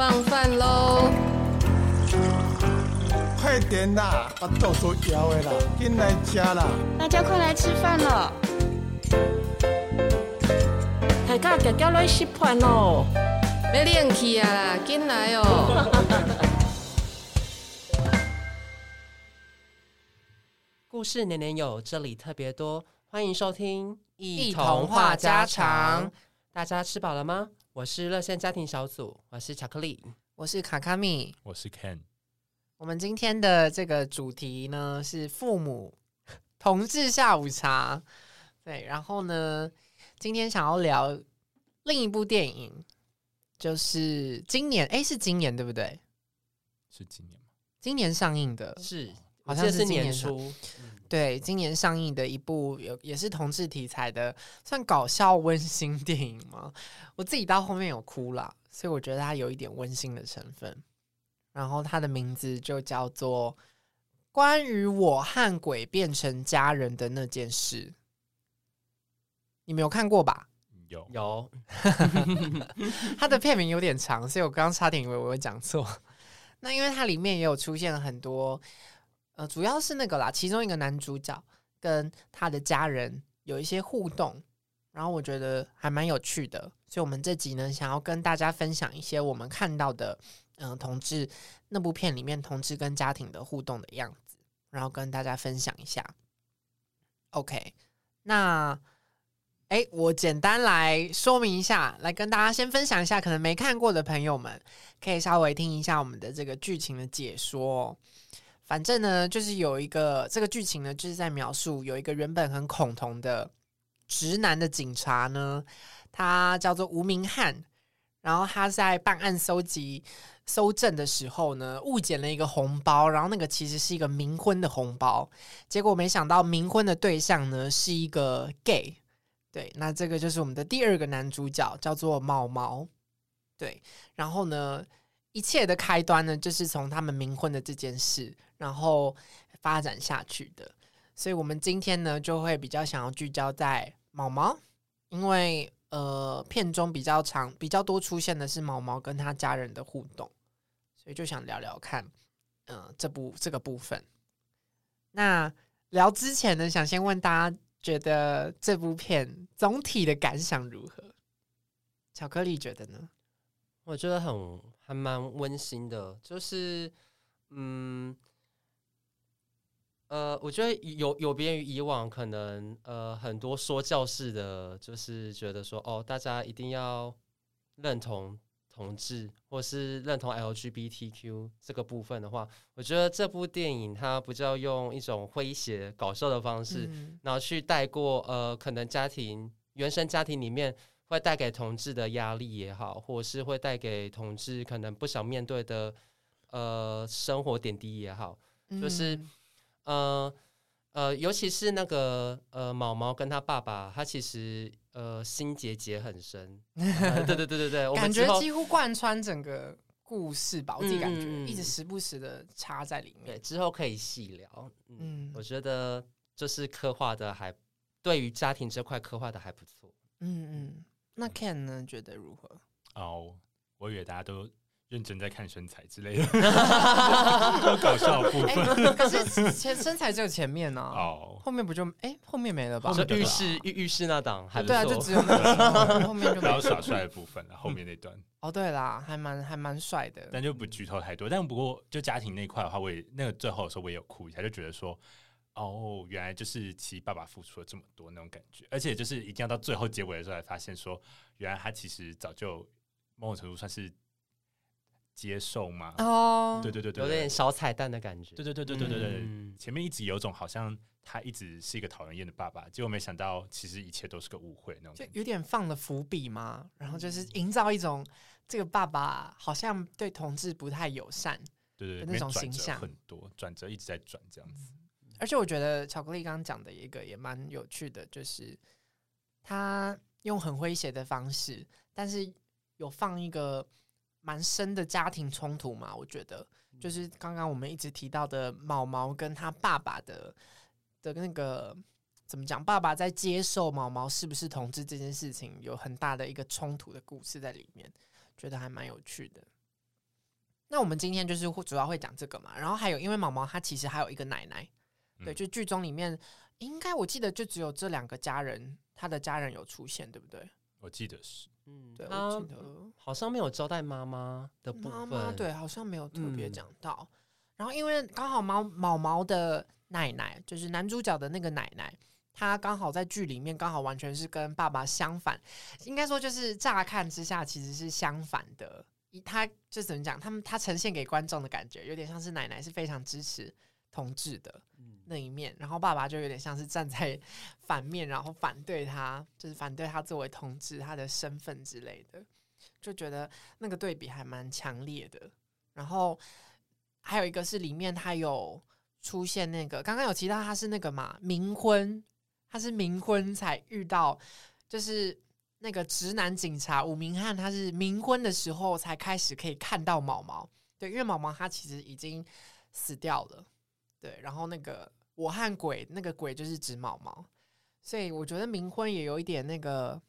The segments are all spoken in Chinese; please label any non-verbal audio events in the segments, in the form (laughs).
放饭喽！快点啦，把豆腐摇的啦，进来吃啦！大家快来吃饭了！大家脚脚来吃饭喽！没练气啊，进来哦！(laughs) 故事年年有，这里特别多，欢迎收听一童话家常。大家吃饱了吗？我是热线家庭小组，我是巧克力，我是卡卡米，我是 Ken。我们今天的这个主题呢是父母同志下午茶，对，然后呢，今天想要聊另一部电影，就是今年，哎，是今年对不对？是今年吗？今年上映的，是，好像是今年年初。对，今年上映的一部有也是同志题材的，算搞笑温馨电影吗？我自己到后面有哭了，所以我觉得它有一点温馨的成分。然后它的名字就叫做《关于我和鬼变成家人的那件事》，你没有看过吧？有有，(laughs) 它的片名有点长，所以我刚刚差点以为我会讲错。那因为它里面也有出现了很多。呃，主要是那个啦，其中一个男主角跟他的家人有一些互动，然后我觉得还蛮有趣的，所以我们这集呢，想要跟大家分享一些我们看到的，嗯、同志那部片里面同志跟家庭的互动的样子，然后跟大家分享一下。OK，那，哎，我简单来说明一下，来跟大家先分享一下，可能没看过的朋友们可以稍微听一下我们的这个剧情的解说。反正呢，就是有一个这个剧情呢，就是在描述有一个原本很恐同的直男的警察呢，他叫做吴明翰，然后他在办案搜集搜证的时候呢，误捡了一个红包，然后那个其实是一个冥婚的红包，结果没想到冥婚的对象呢是一个 gay，对，那这个就是我们的第二个男主角，叫做毛毛，对，然后呢，一切的开端呢，就是从他们冥婚的这件事。然后发展下去的，所以我们今天呢就会比较想要聚焦在毛毛，因为呃片中比较长、比较多出现的是毛毛跟他家人的互动，所以就想聊聊看，嗯、呃，这部这个部分。那聊之前呢，想先问大家觉得这部片总体的感想如何？巧克力觉得呢？我觉得很还蛮温馨的，就是嗯。呃，我觉得有有别于以往，可能呃很多说教式的，就是觉得说哦，大家一定要认同同志，或是认同 LGBTQ 这个部分的话，我觉得这部电影它比较用一种诙谐搞笑的方式，嗯、然后去带过呃可能家庭原生家庭里面会带给同志的压力也好，或者是会带给同志可能不想面对的呃生活点滴也好，就是。嗯呃呃，尤其是那个呃，毛毛跟他爸爸，他其实呃心结结很深。呃、对对对对对，感觉几乎贯穿整个故事吧，我自己感觉、嗯、一直时不时的插在里面。对，之后可以细聊。嗯，嗯我觉得就是刻画的还对于家庭这块刻画的还不错。嗯嗯，那 Ken 呢？觉得如何？哦，我以为大家都。认真在看身材之类的，(laughs) 搞笑的部分、欸。可是前身材只有前面呢、啊，哦，后面不就哎、欸、后面没了吧？是浴室浴浴室那档还，对啊，就只有那个 (laughs) 后面就没有耍帅的部分了。后面那段、嗯、哦，对啦，还蛮还蛮帅的，但就不剧透太多。但不过就家庭那块的话，我也那个最后的时候我也有哭一下，就觉得说哦，原来就是其实爸爸付出了这么多那种感觉，而且就是一定要到最后结尾的时候才发现说，原来他其实早就某种程度算是。接受吗？哦、oh，对对对对，有点小彩蛋的感觉。对对对对对对对，嗯、前面一直有种好像他一直是一个讨人厌的爸爸，结果没想到其实一切都是个误会那种，就有点放了伏笔嘛。然后就是营造一种这个爸爸好像对同志不太友善，对对对，那种形象很多，转折一直在转这样子。而且我觉得巧克力刚刚讲的一个也蛮有趣的，就是他用很诙谐的方式，但是有放一个蛮深的家庭冲突嘛。我觉得就是刚刚我们一直提到的毛毛跟他爸爸的的那个。怎么讲？爸爸在接受毛毛是不是同志这件事情，有很大的一个冲突的故事在里面，觉得还蛮有趣的。那我们今天就是主要会讲这个嘛，然后还有因为毛毛他其实还有一个奶奶，对，就剧中里面应该我记得就只有这两个家人，他的家人有出现，对不对？我记得是，嗯，对，我记得好像没有交代妈妈的部分，妈妈对，好像没有特别讲到。嗯、然后因为刚好毛毛毛的奶奶就是男主角的那个奶奶。他刚好在剧里面刚好完全是跟爸爸相反，应该说就是乍看之下其实是相反的。他就怎么讲？他们他呈现给观众的感觉有点像是奶奶是非常支持同志的那一面，然后爸爸就有点像是站在反面，然后反对他，就是反对他作为同志他的身份之类的，就觉得那个对比还蛮强烈的。然后还有一个是里面他有出现那个刚刚有提到他是那个嘛冥婚。他是冥婚才遇到，就是那个直男警察吴明翰，他是冥婚的时候才开始可以看到毛毛，对，因为毛毛他其实已经死掉了，对，然后那个我和鬼，那个鬼就是指毛毛，所以我觉得冥婚也有一点那个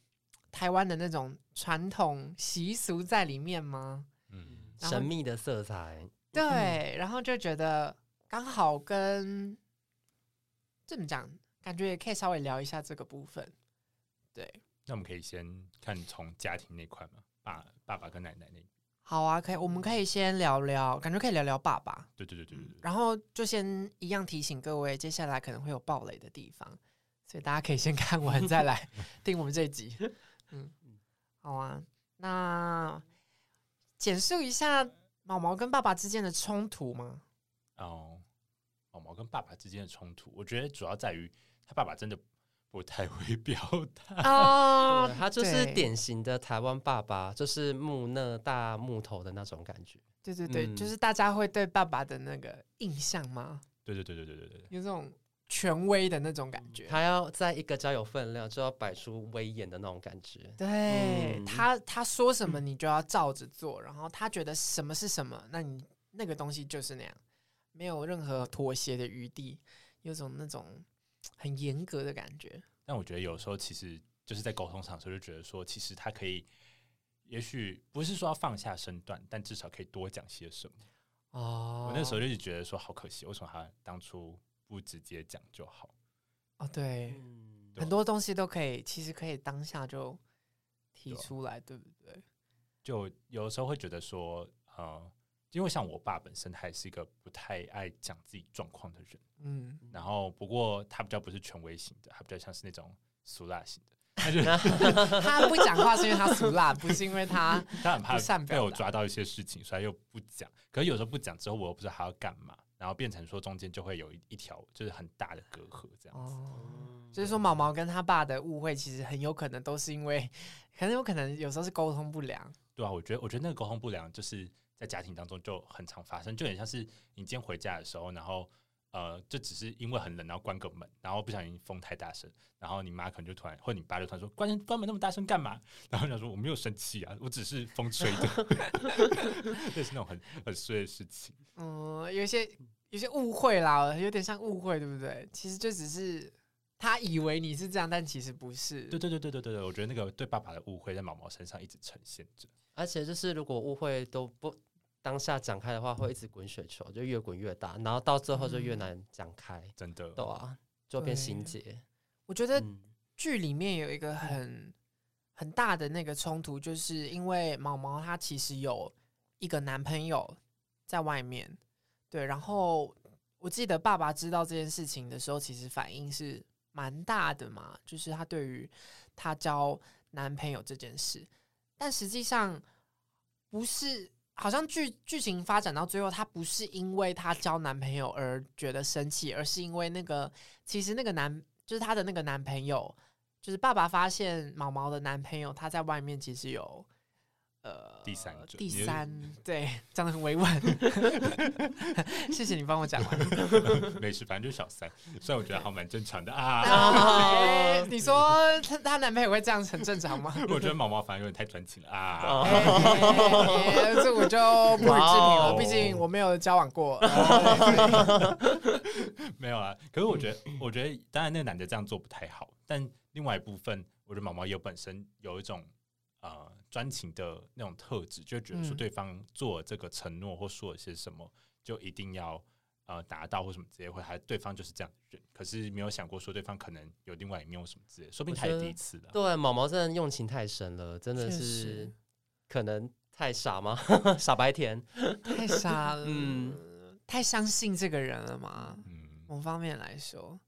台湾的那种传统习俗在里面吗？嗯，神秘的色彩，对，然后就觉得刚好跟这么讲。感觉也可以稍微聊一下这个部分，对。那我们可以先看从家庭那块嘛，爸爸爸跟奶奶那。好啊，可以，我们可以先聊聊，感觉可以聊聊爸爸。对对对对对。然后就先一样提醒各位，接下来可能会有暴雷的地方，所以大家可以先看完再来 (laughs) 听我们这一集。(laughs) 嗯，好啊。那简述一下毛毛跟爸爸之间的冲突吗？哦，毛毛跟爸爸之间的冲突，我觉得主要在于。他爸爸真的不太会表达 (laughs) 哦，他就是典型的台湾爸爸，就是木讷大木头的那种感觉。对对对，嗯、就是大家会对爸爸的那个印象吗？对对对对对对对，有这种权威的那种感觉。他要在一个家有分量，就要摆出威严的那种感觉。对、嗯、他，他说什么你就要照着做，然后他觉得什么是什么，那你那个东西就是那样，没有任何妥协的余地，有种那种。很严格的感觉，但我觉得有时候其实就是在沟通上的时候，就觉得说，其实他可以，也许不是说要放下身段，但至少可以多讲些什么。哦，我那时候就是觉得说，好可惜，为什么他当初不直接讲就好？哦，对，嗯、很多东西都可以，其实可以当下就提出来，对，对不对？就有的时候会觉得说，呃。因为像我爸本身，他也是一个不太爱讲自己状况的人，嗯，然后不过他比较不是权威型的，他比较像是那种俗辣型的。他就 (laughs) 他不讲话是因为他俗辣，不是因为他 (laughs) 他很怕被我抓到一些事情，所以又不讲。可是有时候不讲之后，我又不知道他要干嘛，然后变成说中间就会有一一条就是很大的隔阂这样子。哦，就是说毛毛跟他爸的误会，其实很有可能都是因为，可能有可能有时候是沟通不良。对啊，我觉得我觉得那个沟通不良就是。在家庭当中就很常发生，就很像是你今天回家的时候，然后呃，就只是因为很冷，然后关个门，然后不小心风太大声，然后你妈可能就突然，或者你爸就突然说：“关关门那么大声干嘛？” (laughs) 然后你说：“我没有生气啊，我只是风吹的。”这是那种很很碎的事情。嗯，有些有些误会啦，有点像误会，对不对？其实就只是他以为你是这样，但其实不是。对对对对对对对，我觉得那个对爸爸的误会在毛毛身上一直呈现着，而且就是如果误会都不。当下展开的话，会一直滚雪球，就越滚越大，然后到最后就越难展开。嗯、真的，对啊，就变心结。我觉得剧里面有一个很很大的那个冲突，就是因为毛毛她其实有一个男朋友在外面，对。然后我记得爸爸知道这件事情的时候，其实反应是蛮大的嘛，就是他对于他交男朋友这件事，但实际上不是。好像剧剧情发展到最后，她不是因为她交男朋友而觉得生气，而是因为那个其实那个男就是她的那个男朋友，就是爸爸发现毛毛的男朋友他在外面其实有呃第三者，第三，(laughs) 对，讲的很委婉。(laughs) 谢谢你帮我讲完。(laughs) 没事，反正就是小三，虽然我觉得还蛮正常的啊。哎你说她她男朋友会这样很正常吗？我觉得毛毛反而有点太专情了啊。这我就不予置评了，毕竟我没有交往过。没有啊，可是我觉得，我觉得当然那个男的这样做不太好，但另外一部分，我觉得毛毛也有本身有一种呃专情的那种特质，就觉得说对方做了这个承诺或说了些什么，就一定要呃达到或什么之类，或还对方就是这样的人，可是没有想过说对方可能有另外一面或什么之类，说不定他也第一次了。对，毛毛真的用情太深了，真的是可能太傻吗？(laughs) 傻白甜。太傻 (laughs) 了，嗯太相信这个人了嘛？嗯，某方面来说，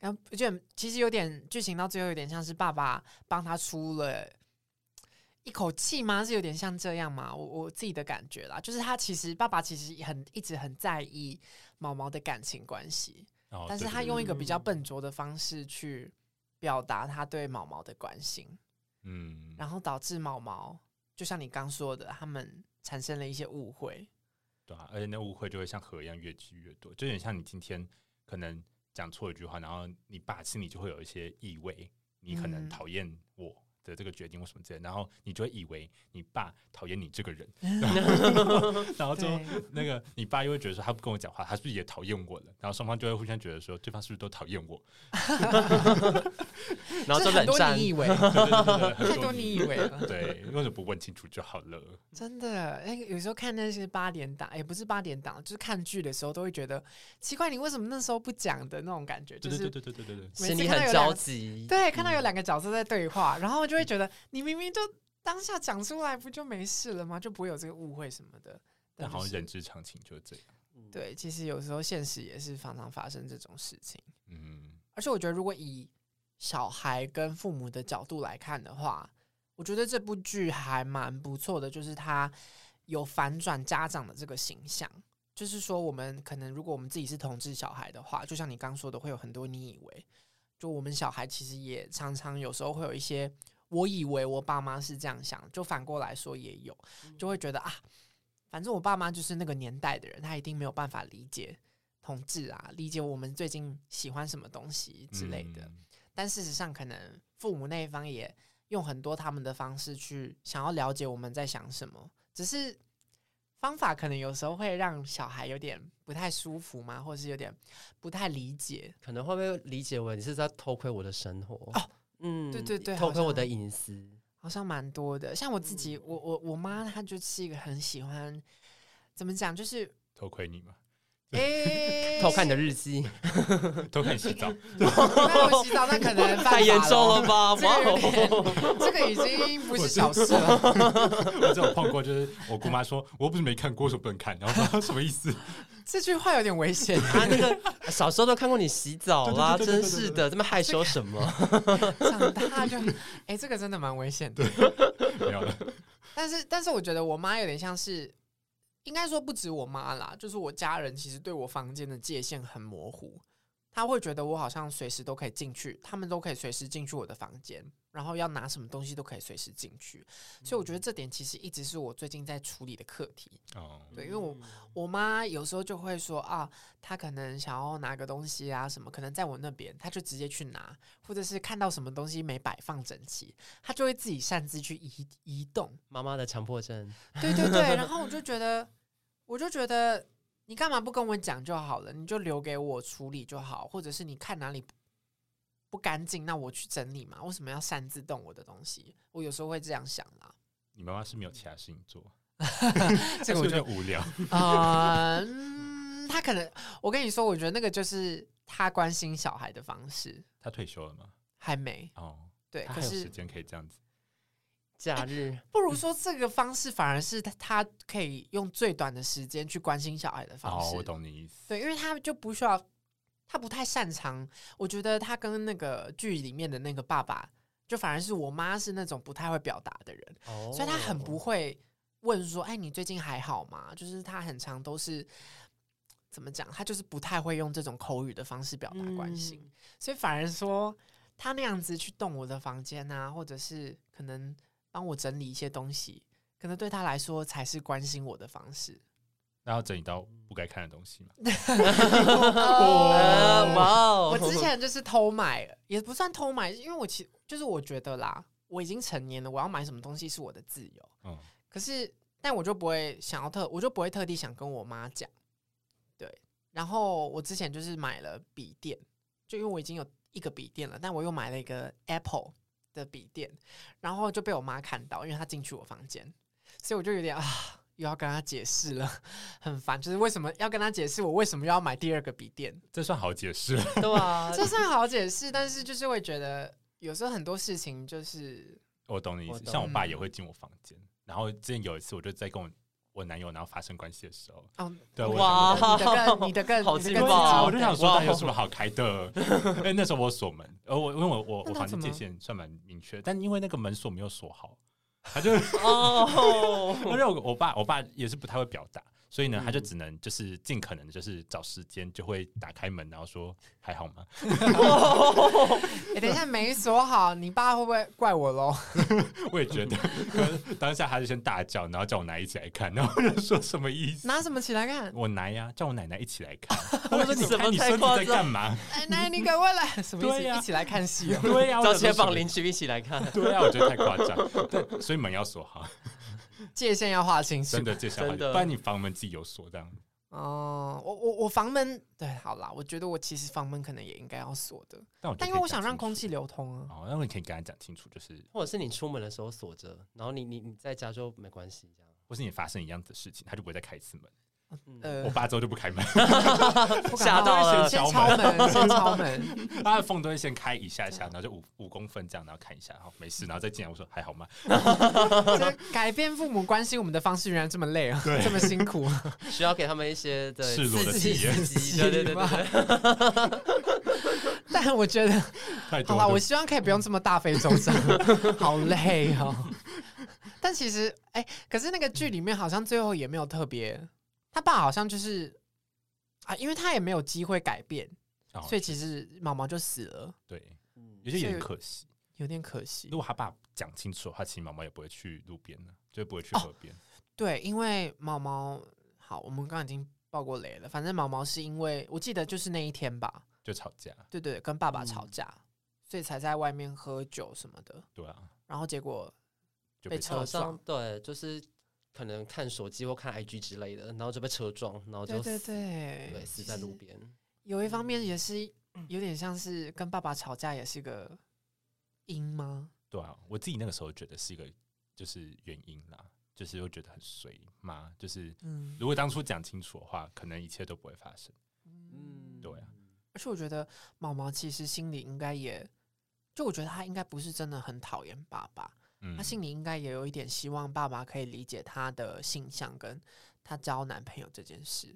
然后就其实有点剧情到最后有点像是爸爸帮他出了一口气吗？是有点像这样吗？我我自己的感觉啦，就是他其实爸爸其实很一直很在意毛毛的感情关系，哦但是他用一个比较笨拙的方式去表达他对毛毛的关心，嗯，然后导致毛毛就像你刚说的，他们产生了一些误会。对啊，而且那误会就会像河一样越积越多，就有点像你今天可能讲错一句话，然后你爸心里就会有一些意味，你可能嗯讨厌我的这个决定或什么之类的，然后你就会以为你爸讨厌你这个人，然 (laughs) 后 (laughs) 然后之后那个你爸又会觉得说他不跟我讲话，他是不是也讨厌我了？然后双方就会互相觉得说对方是不是都讨厌我？(laughs) 然后就这很多冷战你。以为，太多你以为了。对，为什么不问清楚就好了？真的，哎、有时候看那些八点档，也、不是八点档，就是看剧的时候，都会觉得奇怪，你为什么那时候不讲的那种感觉，就是对对对对对对对，心里很着急，对，看到有两个角色在对话，然后就会觉得你明明就当下讲出来，不就没事了吗？就不会有这个误会什么的。但好像人之常情就是这样。对，其实有时候现实也是常常发生这种事情。嗯，而且我觉得，如果以小孩跟父母的角度来看的话，我觉得这部剧还蛮不错的，就是它有反转家长的这个形象。就是说，我们可能如果我们自己是同志小孩的话，就像你刚说的，会有很多你以为，就我们小孩其实也常常有时候会有一些，我以为我爸妈是这样想，就反过来说也有，就会觉得啊，反正我爸妈就是那个年代的人，他一定没有办法理解同志啊，理解我们最近喜欢什么东西之类的。嗯但事实上，可能父母那一方也用很多他们的方式去想要了解我们在想什么，只是方法可能有时候会让小孩有点不太舒服嘛，或是有点不太理解。可能会不会理解为你是在偷窥我的生活？哦，嗯，对对对偷窥我的隐私。好像蛮多的，像我自己，我我我妈她就是一个很喜欢怎么讲，就是偷窥你嘛，诶，偷看你的日记，(laughs) 偷看你洗澡，那洗澡那可能太严重了吧？这哇个有点哦！这个已经不是小事了。(laughs) 我这种碰过，就是我姑妈说，我又不是没看过，为什么不能看？然后说什么意思？这句话有点危险。啊，那个小时候都看过你洗澡啦，真是的，这么害羞什么？长大就，哎、这个真的蛮危险的。没有了，但是，但是我觉得我妈有点像是，应该说不止我妈啦，就是我家人其实对我房间的界限很模糊，他会觉得我好像随时都可以进去，他们都可以随时进去我的房间，然后要拿什么东西都可以随时进去，所以我觉得这点其实一直是我最近在处理的课题。哦，对，因为我我妈有时候就会说啊，她可能想要拿个东西啊什么，可能在我那边，她就直接去拿，或者是看到什么东西没摆放整齐，她就会自己擅自去移移动。妈妈的强迫症，(laughs) 对对对，然后我就觉得，我就觉得你干嘛不跟我讲就好了，你就留给我处理就好，或者是你看哪里不不干净，那我去整理嘛，为什么要擅自动我的东西？我有时候会这样想啦。你妈妈是没有其他事情做，(laughs) 这个我就是有点无聊。(laughs) 啊、嗯，他可能，我跟你说，我觉得那个就是他关心小孩的方式，他退休了吗？还没哦，对，可是时间可以这样子。假日不如说这个方式反而是他他可以用最短的时间去关心小孩的方哦，式。我懂你意思。对，因为他就不需要，他不太擅长。我觉得他跟那个剧里面的那个爸爸，就反而是我妈是那种不太会表达的人，哦所以他很不会问说：“哎，你最近还好吗？”就是他很常都是怎么讲，他就是不太会用这种口语的方式表达关心，嗯所以反而说他那样子去动我的房间啊，或者是可能帮我整理一些东西，可能对他来说才是关心我的方式。然后整理到不该看的东西嘛。(laughs) 呃哇哦！我之前就是偷买，也不算偷买，因为我其就是我觉得啦，我已经成年了，我要买什么东西是我的自由。嗯，可是，但我就不会想要特，我就不会特地想跟我妈讲。对，然后我之前就是买了笔电，就因为我已经有一个笔电了，但我又买了一个 Apple 的笔电，然后就被我妈看到，因为她进去我房间，所以我就有点啊。又要跟他解释了，(laughs) 很烦。就是为什么要跟他解释我为什么又要买第二个笔电？这算好解释，对啊，(laughs) 这算好解释，但是就是会觉得有时候很多事情就是我懂你意思。我像我爸也会进我房间，然后之前有一次我就在跟我我男友然后发生关系的时候，哦，对哇你的更 (laughs) 你的更好劲爆我就想说有什么好开的？因为那时候我锁门，而我因为我我我房间界限算蛮明确，但因为那个门锁没有锁好。他就哦，因为我我爸我爸也是不太会表达，所以呢，嗯他就只能就是尽可能的，就是找时间就会打开门，然后说还好吗？(laughs) 哎，等一下没锁好，你爸会不会怪我喽？(laughs) 我也觉得，当下他就先大叫，然后叫我奶一起来看，然后我就说什么意思？拿什么起来看？我奶呀，叫我奶奶一起来看。(laughs) 我说你什你孙子在干嘛？奶，奶，你赶快来，什么意思？一起来看戏哦。对呀，我找街坊邻居一起来看。对啊，我觉得太夸张。对，所以门要锁好，(laughs) 界限要划清楚真。的介绍好，真的不然你房门自己有锁这样。哦，我我我房门对，好啦，我觉得我其实房门可能也应该要锁的，但但因为我想让空气流通啊。哦，那你可以跟他讲清楚，就是或者是你出门的时候锁着，然后你你你在家就没关系，这样。或是你发生一样的事情，他就不会再开一次门。我，爸之后就不开门，(laughs) 吓到了先敲门，先敲门。(laughs) (laughs) 他的缝都会先开一下下，然后就五五公分这样，然后看一下，好没事，然后再进来。我说还好吗？改变父母关心我们的方式，原来这么累啊，这么辛苦。需要给他们一些的赤裸的刺激体验对对对对对。但我觉得，好吧，我。希望可以不用这么大费周章，好累哦。但其实，哎、可是那个剧里面好像最后也没有特别，他爸好像就是啊，因为他也没有机会改变，哦所以其实毛毛就死了，对，嗯有些有点可惜。有点可惜如。果他爸讲清楚的话，其实毛毛也不会去路边的，就不会去河边。对，因为毛毛，好，我们刚刚已经爆过雷了。反正毛毛是因为我记得就是那一天吧，就吵架。对对，跟爸爸吵架，所以才在外面喝酒什么的。对啊，然后结果就被被车撞对，就是可能看手机或看 IG 之类的，然后就被车撞，然后就对对死对对死在路边。有一方面也是有点像是跟爸爸吵架，也是个因吗？对啊，我自己那个时候觉得是一个就是原因啦，就是又觉得很随嘛，就是嗯，如果当初讲清楚的话，可能一切都不会发生。嗯，对啊，而且我觉得毛毛其实心里应该也，就我觉得他应该不是真的很讨厌爸爸，嗯他心里应该也有一点希望爸爸可以理解他的性向跟他交男朋友这件事。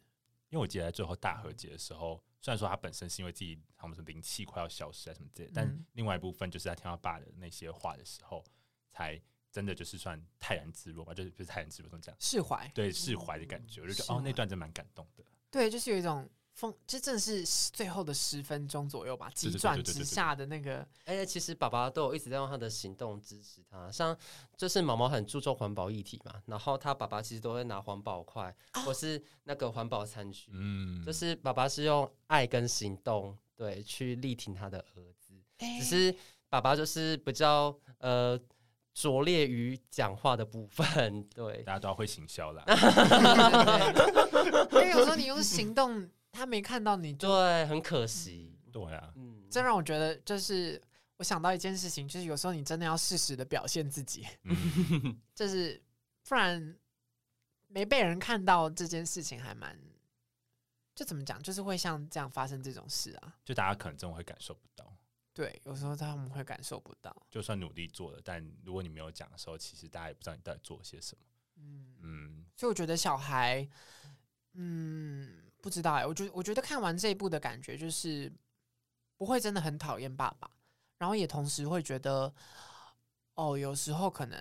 因为我记得在最后大和解的时候，虽然说他本身是因为自己他们说灵气快要消失啊什么之类的，但嗯另外一部分就是他听到爸的那些话的时候，才真的就是算泰然自若吧，就是不是泰然自若这么讲？释怀，对，释怀的感觉，我就觉得哦，那段真蛮感动的。对，就是有一种风，这真的是最后的十分钟左右吧，急转直下的那个，而且其实爸爸都有一直在用他的行动支持他，像就是毛毛很注重环保议题嘛，然后他爸爸其实都会拿环保筷或是那个环保餐具，嗯，就是爸爸是用爱跟行动对去力挺他的儿子，哎。只是爸爸就是比较呃拙劣于讲话的部分，对大家都要会行销啦。(laughs) 对。(laughs) 因为有时候你用行动，他没看到你就，对，很可惜，对啊，嗯，这让我觉得就是我想到一件事情，就是有时候你真的要适时的表现自己，嗯，(laughs) 就是不然没被人看到这件事情还蛮，就怎么讲，就是会像这样发生这种事啊。就大家可能真的会感受不到，对，有时候他们会感受不到。就算努力做了，但如果你没有讲的时候，其实大家也不知道你到底做了些什么。嗯，嗯，所以我觉得小孩，嗯，不知道哎、我觉得我觉得看完这一部的感觉就是不会真的很讨厌爸爸，然后也同时会觉得，哦，有时候可能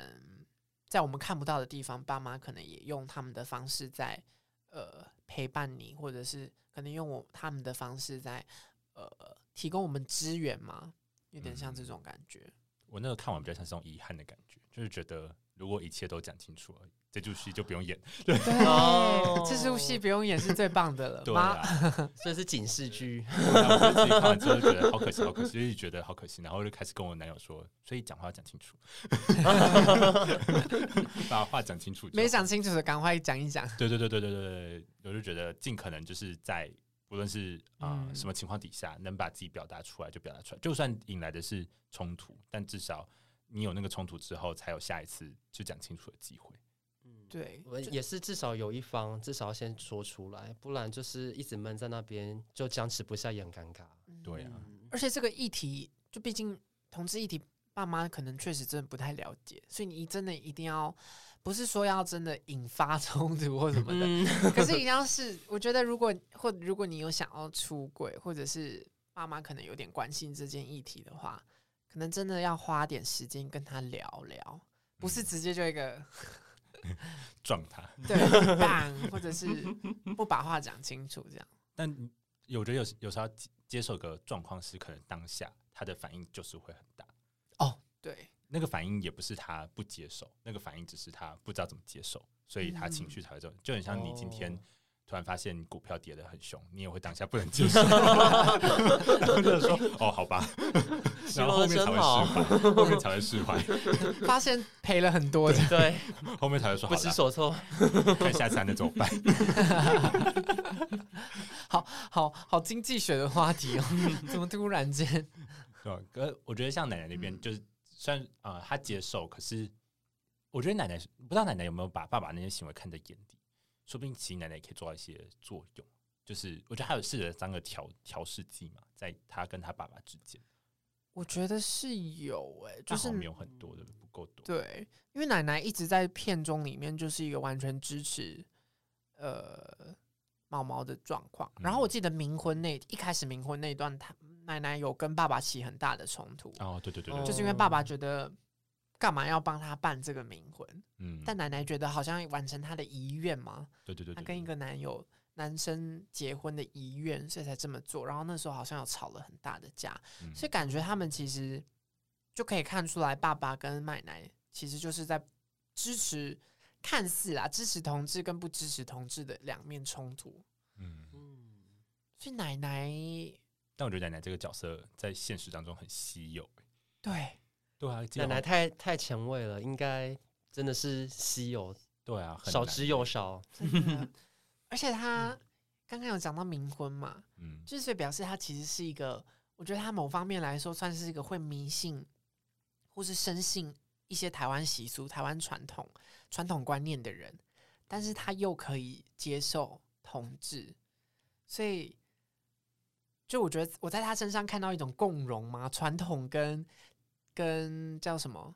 在我们看不到的地方，爸妈可能也用他们的方式在呃陪伴你，或者是可能用我他们的方式在呃提供我们资源嘛，有点像这种感觉。我那个看完比较像是种遗憾的感觉，就是觉得如果一切都讲清楚了，这出戏就不用演。对，哦这出戏不用演是最棒的了。对妈啊，所以是警示剧。对啊我自己看完之后就觉得好可惜，好可惜，就是觉得好可惜，然后就开始跟我男友说，所以讲话要讲清楚，(laughs) 把话讲清楚。没讲清楚的，赶快讲一讲。对对对对对对对，我就觉得尽可能就是在无论是啊、呃嗯什么情况底下，能把自己表达出来就表达出来，就算引来的是冲突，但至少你有那个冲突之后，才有下一次就讲清楚的机会。对，我也是至少有一方至少要先说出来，不然就是一直闷在那边，就僵持不下，也很尴尬。对啊，嗯而且这个议题，就毕竟同志议题，爸妈可能确实真的不太了解，所以你真的一定要，不是说要真的引发 (laughs) 冲突或什么的，嗯可是一定要是，我觉得如果或如果你有想要出轨，或者是爸妈可能有点关心这件议题的话，可能真的要花点时间跟他聊聊，不是直接就一个 (laughs) 撞他。对棒，或者是 (laughs) 不把话讲清楚这样。但有我觉得有有时候接接受个状况是，可能当下他的反应就是会很大。哦，对，那个反应也不是他不接受，那个反应只是他不知道怎么接受，所以他情绪才会这样。就很像你今天哦突然发现你股票跌得很凶，你也会当下不能接受，然 (laughs) 后就说哦好吧，然后后面才会释怀，后面才会释怀，发现赔了很多的。对，后面才会说不知所措。看下次还能怎么办？好 (laughs) 好好，经济学的话题哦，怎么突然间？对吧？可我觉得像奶奶那边，就是虽然啊，她接受，可是我觉得奶奶不知道奶奶有没有把爸爸那些行为看在眼里，说不定其实奶奶也可以做到一些作用。就是我觉得他有试着当个调调试剂嘛，在他跟他爸爸之间，我觉得是有哎、就是没有很多的，不够多。对，因为奶奶一直在片中里面就是一个完全支持呃毛毛的状况。然后我记得冥婚那一开始冥婚那一段，他奶奶有跟爸爸起很大的冲突，哦，对对对，就是因为爸爸觉得干嘛要帮他办这个冥婚，嗯，但奶奶觉得好像完成她的遗愿嘛，对对对对，她跟一个男友。男生结婚的遗愿，所以才这么做。然后那时候好像有吵了很大的架，嗯所以感觉他们其实就可以看出来，爸爸跟奶奶其实就是在支持，看似啊支持同志跟不支持同志的两面冲突。嗯，所以奶奶但我觉得奶奶这个角色在现实当中很稀有。对对啊，奶奶太太前卫了，应该真的是稀有，对啊，很少之又少。真的，而且他刚刚有讲到冥婚嘛，嗯，就是表示他其实是一个，我觉得他某方面来说算是一个会迷信或是深信一些台湾习俗、台湾传统、传统观念的人，但是他又可以接受同志，所以就我觉得我在他身上看到一种共融嘛，传统跟跟叫什么，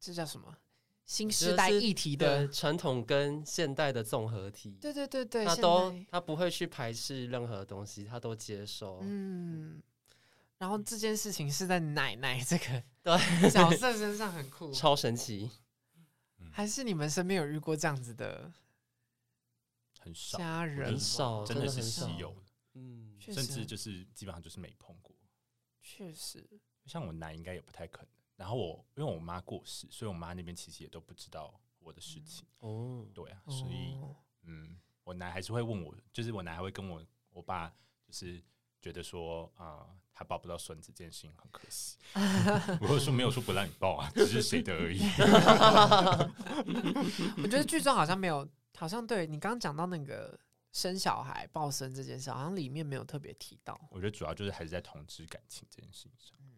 这叫什么新时代议题的，传统跟现代的综合体，对对对对，他都他不会去排斥任何东西，他都接受。嗯，然后这件事情是在奶奶这个对，(laughs) 角色身上很酷，(laughs) 超神奇。还是你们身边有遇过这样子的很少，家人很？少真的是稀有的，嗯，确甚至实就是基本上就是没碰过。确实，像我奶应该也不太可能。然后我因为我妈过世，所以我妈那边其实也都不知道我的事情。哦，对啊，所以哦嗯，我奶还是会问我，就是我奶还会跟我我爸，就是觉得说啊、呃他抱不到孙子这件事情很可惜。(laughs) 我会说没有说不让你抱啊，只是谁的而已。(laughs) 我觉得剧中好像没有，好像对你刚刚讲到那个生小孩抱孙这件事，好像里面没有特别提到。我觉得主要就是还是在同志感情这件事情上。嗯，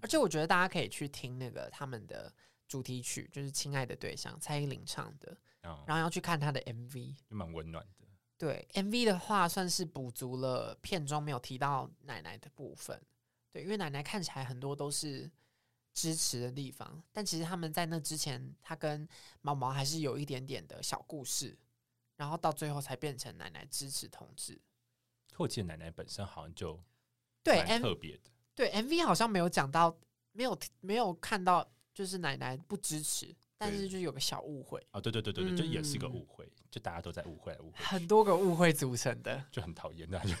而且我觉得大家可以去听那个他们的主题曲，就是《亲爱的对象》，蔡依林唱的，然后然后要去看他的 MV。就蛮温暖的。对 MV 的话，算是补足了片中没有提到奶奶的部分。对，因为奶奶看起来很多都是支持的地方，但其实他们在那之前，他跟毛毛还是有一点点的小故事，然后到最后才变成奶奶支持同志。可我记得奶奶本身好像就对特别的。对 MV 好像没有讲到，没有没有看到，就是奶奶不支持，但是就有个小误会，哦，对对对对对，就也是个误嗯会，就大家都在误会来误会，很多个误会组成的。就很讨厌的，就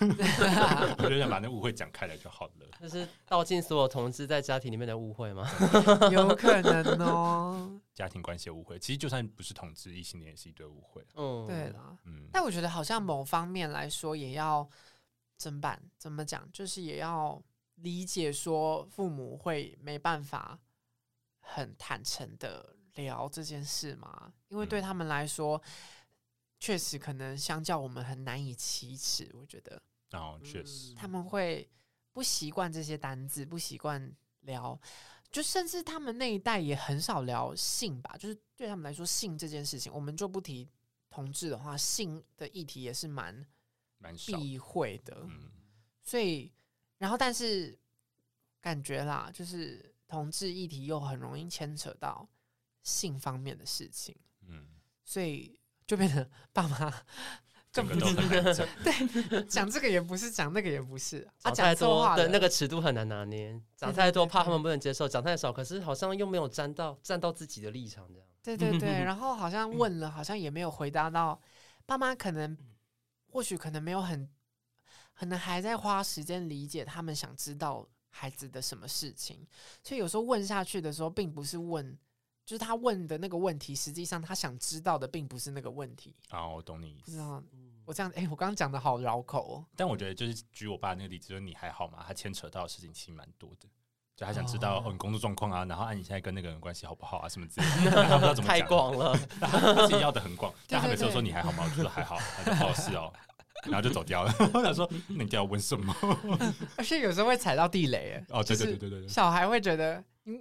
我就想把那误会讲开来就好了。就是道尽所有同志在家庭里面的误会吗？(laughs) 有可能哦。家庭关系的误会，其实就算不是同志，异性恋也是一堆误会。嗯，对啦，嗯，但我觉得好像某方面来说，也要怎么办？怎么讲？就是也要理解说，父母会没办法很坦诚的聊这件事吗，因为对他们来说，确实可能相较我们很难以启齿。我觉得哦确实，他们会不习惯这些单字，不习惯聊，就甚至他们那一代也很少聊性吧。就是对他们来说，性这件事情，我们就不提同志的话，性的议题也是蛮蛮。避讳的。嗯，所以，然后但是感觉啦，就是同志议题又很容易牵扯到性方面的事情，嗯，所以就变成爸妈 (laughs) 整个都很难讲。这个也不是，讲那个也不是，啊，讲太多的那个尺度很难拿捏，讲太多怕他们不能接受，讲太少可是好像又没有站到站到自己的立场这样。对对对，(laughs) 然后好像问了，好像也没有回答到。爸妈可能或许可能没有很，可能还在花时间理解他们想知道孩子的什么事情，所以有时候问下去的时候，并不是问，就是他问的那个问题，实际上他想知道的并不是那个问题。啊，我懂你意思。不知道我这样，哎、我刚刚讲的好绕口哦。但我觉得就是举我爸那个例子，就是你还好吗？他牵扯到的事情其实蛮多的，就他想知道哦哦你工作状况啊，然后啊你现在跟那个人关系好不好啊什么之类的，(laughs) 不知道怎么太。广了，(laughs) 他自己要的很广，但他对每次都说你还好吗？我就说还好，他就哦是哦，然后就走掉了。(laughs) 我想说那你叫我问什么？(laughs) 而且有时候会踩到地雷，哎，哦对就是对对对对对小孩会觉得你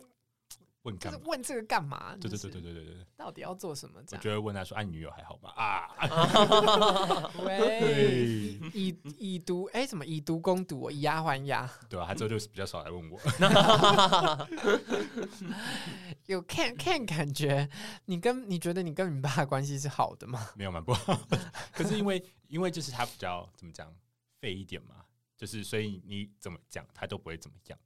问干问这个干嘛？对对就是对对对对对，到底要做什么？这我样就会问他说：“哎，女友还好吗？”啊，(laughs) 喂，以以毒哎，什么以毒攻毒，以牙还牙？对啊，他之后就比较少来问我。有看看感觉，你跟你觉得你跟你爸的关系是好的吗？没有蛮不好的，(laughs) 可是因为因为就是他比较怎么讲废一点嘛，就是所以你怎么讲他都不会怎么样，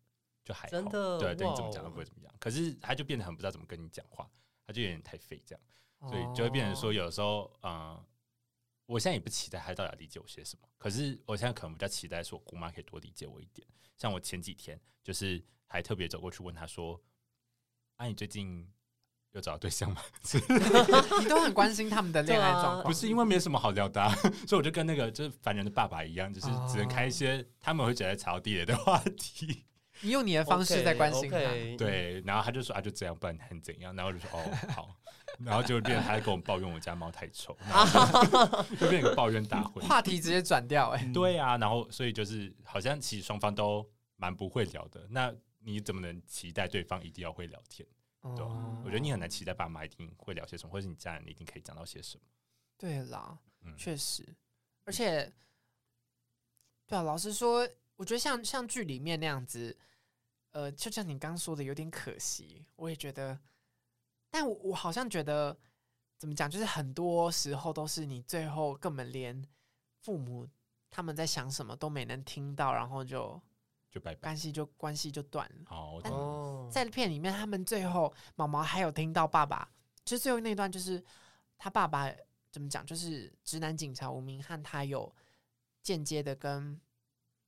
就还好真的对对，你怎么讲都不会怎么样。可是他就变得很不知道怎么跟你讲话，他就有点太废这样，所以就会变成说哦，有时候嗯、呃我现在也不期待他到底要理解我些什么，可是我现在可能比较期待说我姑妈可以多理解我一点。像我前几天就是还特别走过去问他说：“啊，你最近有找到对象吗？” (laughs) (laughs) 你都很关心他们的恋爱状况，不是因为没什么好聊的、啊，(laughs) 所以我就跟那个就是凡人的爸爸一样，就是只能开一些他们会觉得踩到地雷的话题。你用你的方式在关心他。对，然后他就说啊，就这样，不然很怎样？然后我就说哦好，然后就变成他在跟我抱怨我家猫太臭，然后就就变成个抱怨大会。话题直接转掉、哎、对啊，然后所以就是好像其实双方都蛮不会聊的，那你怎么能期待对方一定要会聊天？对我觉得你很难期待爸妈一定会聊些什么，或者是你家人一定可以讲到些什么。对啦，嗯，确实，而且，对啊，老实说，我觉得像像剧里面那样子，呃，就像你刚刚说的，有点可惜。我也觉得，但我我好像觉得，怎么讲，就是很多时候都是你最后根本连父母他们在想什么都没能听到，然后就就拜拜。关系就关系就断了。哦，在片里面，他们最后毛毛还有听到爸爸，就最后那段，就是他爸爸怎么讲，就是直男警察吴明翰，他有间接的跟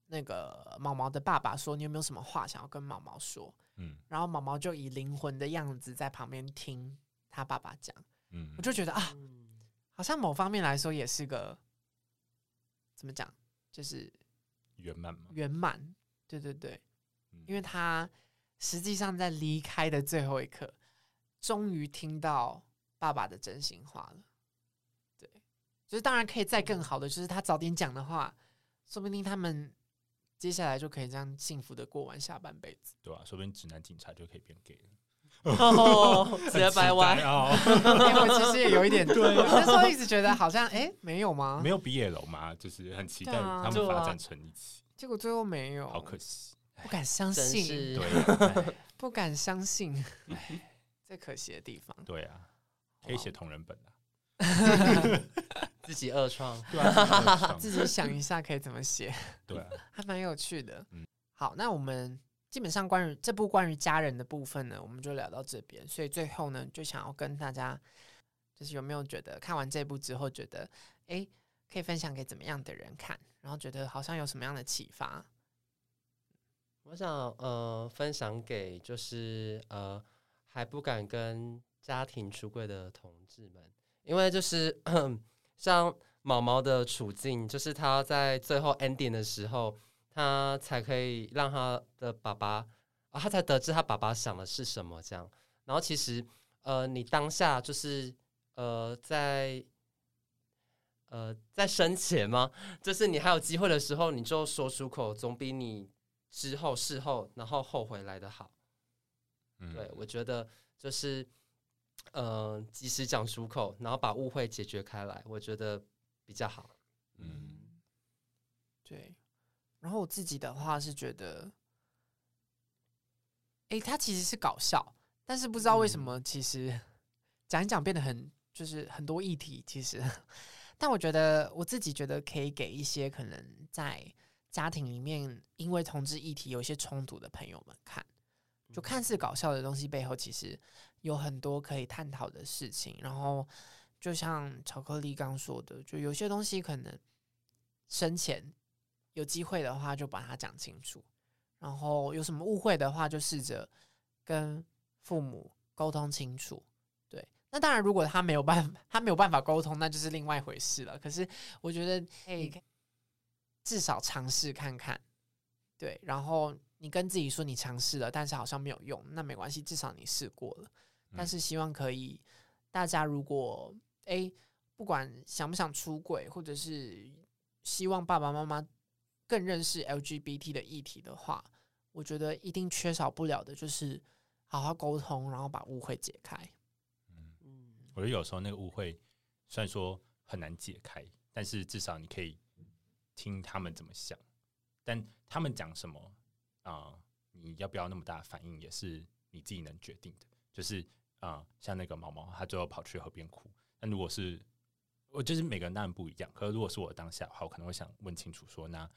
那个毛毛的爸爸说，你有没有什么话想要跟毛毛说？嗯然后毛毛就以灵魂的样子在旁边听他爸爸讲，嗯我就觉得啊，嗯好像某方面来说也是个怎么讲，就是圆满嘛，圆满。对对对。嗯因为他实际上在离开的最后一刻，终于听到爸爸的真心话了。对，就是当然可以再更好的，就是他早点讲的话，说不定他们接下来就可以这样幸福的过完下半辈子。对吧、说不定直男警察就可以变 gay 了。(laughs) (laughs) 哦，直接掰弯，(laughs) 哦，因为我其实也有一点对，我那时候一直觉得好像哎、没有吗？没有 BL 嘛，就是很期待他们发展成一起，结果最后没有，好可惜。不敢相真信，是对不敢相信，最可惜的地方。对啊，可以写同人本啊。(laughs) 自己二创，对啊，(laughs) 自己想一下可以怎么写。对啊，还蛮有趣的。嗯好，那我们基本上关于这部关于家人的部分呢，我们就聊到这边。所以最后呢，就想要跟大家，就是有没有觉得看完这部之后，觉得哎，可以分享给怎么样的人看，然后觉得好像有什么样的启发？我想呃，分享给就是呃还不敢跟家庭出柜的同志们，因为就是 (clears throat) 像毛毛的处境，就是他在最后 ending 的时候。他才可以让他的爸爸啊，他才得知他爸爸想的是什么这样。然后其实，呃，你当下就是呃，在呃在生前吗？就是你还有机会的时候，你就说出口，总比你之后事后然后后悔来的好。嗯，对，我觉得就是呃，及时讲出口，然后把误会解决开来，我觉得比较好。嗯，对。然后我自己的话是觉得，哎，他其实是搞笑，但是不知道为什么，其实讲一讲变得很就是很多议题。其实，但我觉得我自己觉得可以给一些可能在家庭里面因为同志议题有一些冲突的朋友们看，就看似搞笑的东西背后，其实有很多可以探讨的事情。然后，就像巧克力刚说的，就有些东西可能生前。有机会的话，就把它讲清楚。然后有什么误会的话，就试着跟父母沟通清楚。对，那当然，如果他没有办法，他没有办法沟通，那就是另外一回事了。可是我觉得，哎，至少尝试看看。对，然后你跟自己说你尝试了，但是好像没有用，那没关系，至少你试过了。但是希望可以，大家如果哎，不管想不想出轨，或者是希望爸爸妈妈。更认识 LGBT 的议题的话，我觉得一定缺少不了的就是好好沟通，然后把误会解开。我觉得有时候那个误会虽然说很难解开，但是至少你可以听他们怎么想，但他们讲什么啊、你要不要那么大的反应，也是你自己能决定的。就是啊、像那个毛毛，他最后跑去河边哭。但如果是我，就是每个人当然不一样。可是如果是我当下的话，我可能会想问清楚说那。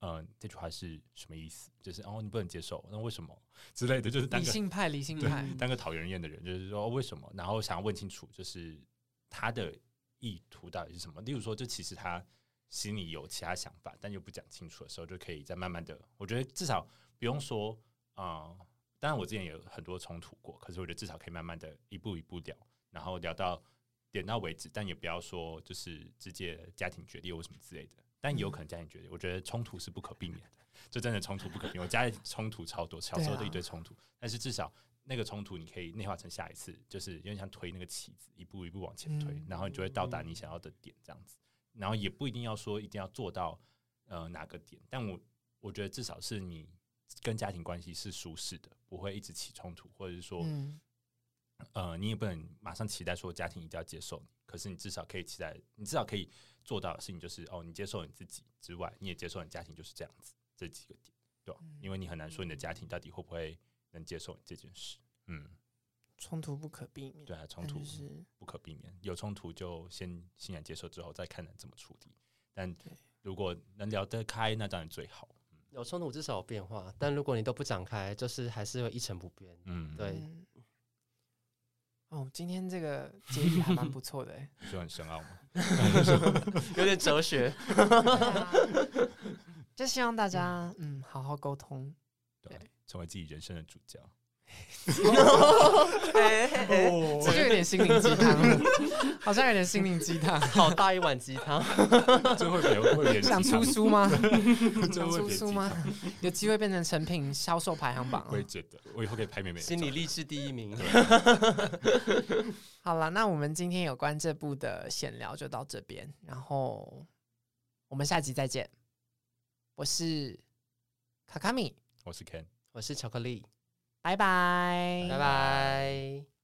嗯、呃，这句话是什么意思？就是哦，你不能接受，那为什么之类的？就是理性派，理性派，(laughs) 当个讨人厌的人，就是说、哦、为什么？然后想要问清楚，就是他的意图到底是什么？例如说，就其实他心里有其他想法，但又不讲清楚的时候，就可以再慢慢的。我觉得至少不用说啊、呃，当然我之前也有很多冲突过，可是我觉得至少可以慢慢的一步一步聊，然后聊到点到为止，但也不要说就是直接家庭决裂或什么之类的。但也有可能家庭决裂，我觉得冲突是不可避免的，就真的冲突不可避免。我家里冲突超多，小时候的一堆冲突，但是至少那个冲突你可以内化成下一次，就是有点像推那个棋子，一步一步往前推，然后你就会到达你想要的点，这样子。然后也不一定要说一定要做到呃哪个点，但我我觉得至少是你跟家庭关系是舒适的，不会一直起冲突，或者是说，呃，你也不能马上期待说家庭一定要接受你，可是你至少可以期待，你至少可以。做到的事情就是哦，你接受你自己之外，你也接受你家庭就是这样子，这几个点，对吧？因为你很难说你的家庭到底会不会能接受你这件事。嗯，冲突不可避免，对啊，冲突是不可避免。有冲突就先欣然接受，之后再看能怎么处理。但如果能聊得开，那当然最好。有冲突至少有变化，但如果你都不展开，就是还是会一成不变。嗯，对。哦，今天这个结语还蛮不错的，(laughs) 就很深奥吗？(laughs) 有点哲学，就希望大家嗯好好沟通，对，成为自己人生的主角。哎，(laughs) 这就有点心灵鸡汤，好像有点心灵鸡汤，好大一碗鸡汤。(laughs) 最后会会想出书吗？想出书吗？有机会变成成品销售排行榜？我也觉得，我以后可以拍美美。心理励志第一名。(laughs) 好了，那我们今天有关这部的闲聊就到这边，然后我们下集再见。我是卡卡米，我是 Ken，我是巧克力。拜拜，拜拜。